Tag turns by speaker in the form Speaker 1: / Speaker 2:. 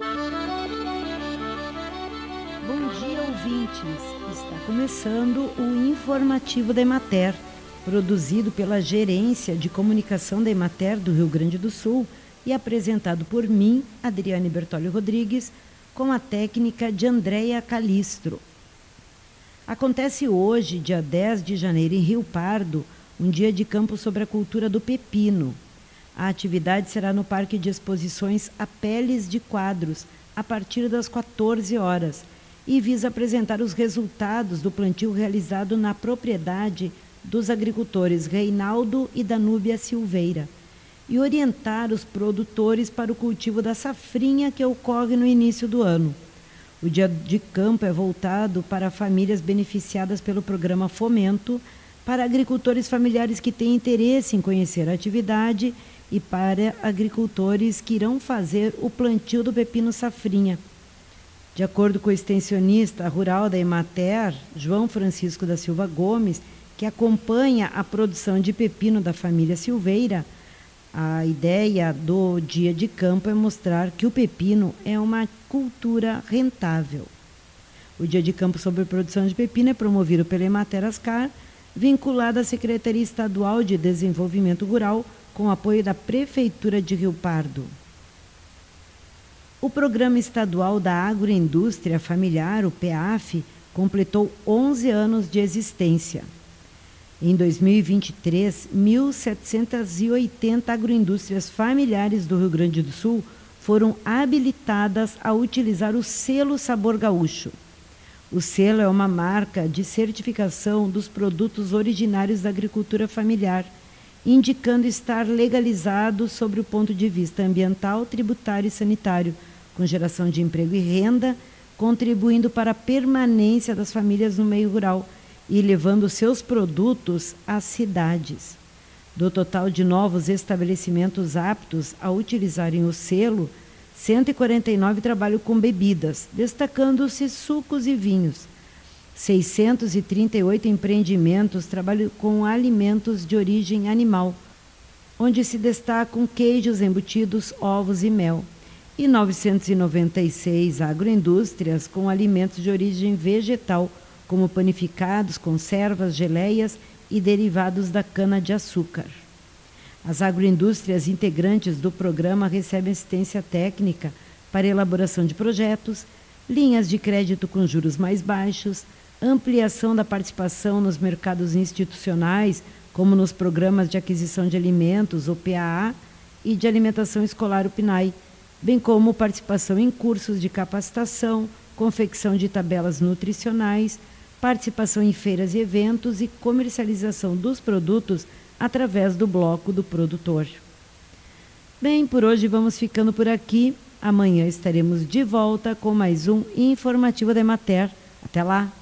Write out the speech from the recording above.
Speaker 1: Bom dia, ouvintes. Está começando o informativo da Emater, produzido pela Gerência de Comunicação da Emater do Rio Grande do Sul e apresentado por mim, Adriane Bertolli Rodrigues, com a técnica de Andréia Calistro. Acontece hoje, dia 10 de janeiro, em Rio Pardo, um dia de campo sobre a cultura do pepino. A atividade será no Parque de Exposições A Peles de Quadros, a partir das 14 horas, e visa apresentar os resultados do plantio realizado na propriedade dos agricultores Reinaldo e Danúbia Silveira e orientar os produtores para o cultivo da safrinha que ocorre no início do ano. O dia de campo é voltado para famílias beneficiadas pelo programa Fomento, para agricultores familiares que têm interesse em conhecer a atividade e para agricultores que irão fazer o plantio do pepino safrinha. De acordo com o extensionista rural da Emater, João Francisco da Silva Gomes, que acompanha a produção de pepino da família Silveira, a ideia do dia de campo é mostrar que o pepino é uma cultura rentável. O dia de campo sobre produção de pepino é promovido pela Emater Ascar, vinculada à Secretaria Estadual de Desenvolvimento Rural, com apoio da Prefeitura de Rio Pardo. O Programa Estadual da Agroindústria Familiar, o PEAF, completou 11 anos de existência. Em 2023, 1.780 agroindústrias familiares do Rio Grande do Sul foram habilitadas a utilizar o selo Sabor Gaúcho. O selo é uma marca de certificação dos produtos originários da agricultura familiar, indicando estar legalizado sobre o ponto de vista ambiental, tributário e sanitário, com geração de emprego e renda, contribuindo para a permanência das famílias no meio rural e levando seus produtos às cidades. Do total de novos estabelecimentos aptos a utilizarem o selo, 149 trabalham com bebidas, destacando-se sucos e vinhos. 638 empreendimentos trabalham com alimentos de origem animal, onde se destacam queijos embutidos, ovos e mel. E 996 agroindústrias com alimentos de origem vegetal, como panificados, conservas, geleias e derivados da cana-de-açúcar. As agroindústrias integrantes do programa recebem assistência técnica para elaboração de projetos, linhas de crédito com juros mais baixos, ampliação da participação nos mercados institucionais, como nos programas de aquisição de alimentos, o PAA, e de alimentação escolar, o PNAE, bem como participação em cursos de capacitação, confecção de tabelas nutricionais, participação em feiras e eventos e comercialização dos produtos através do bloco do produtor. Bem, por hoje vamos ficando por aqui. Amanhã estaremos de volta com mais um informativo da Emater. Até lá!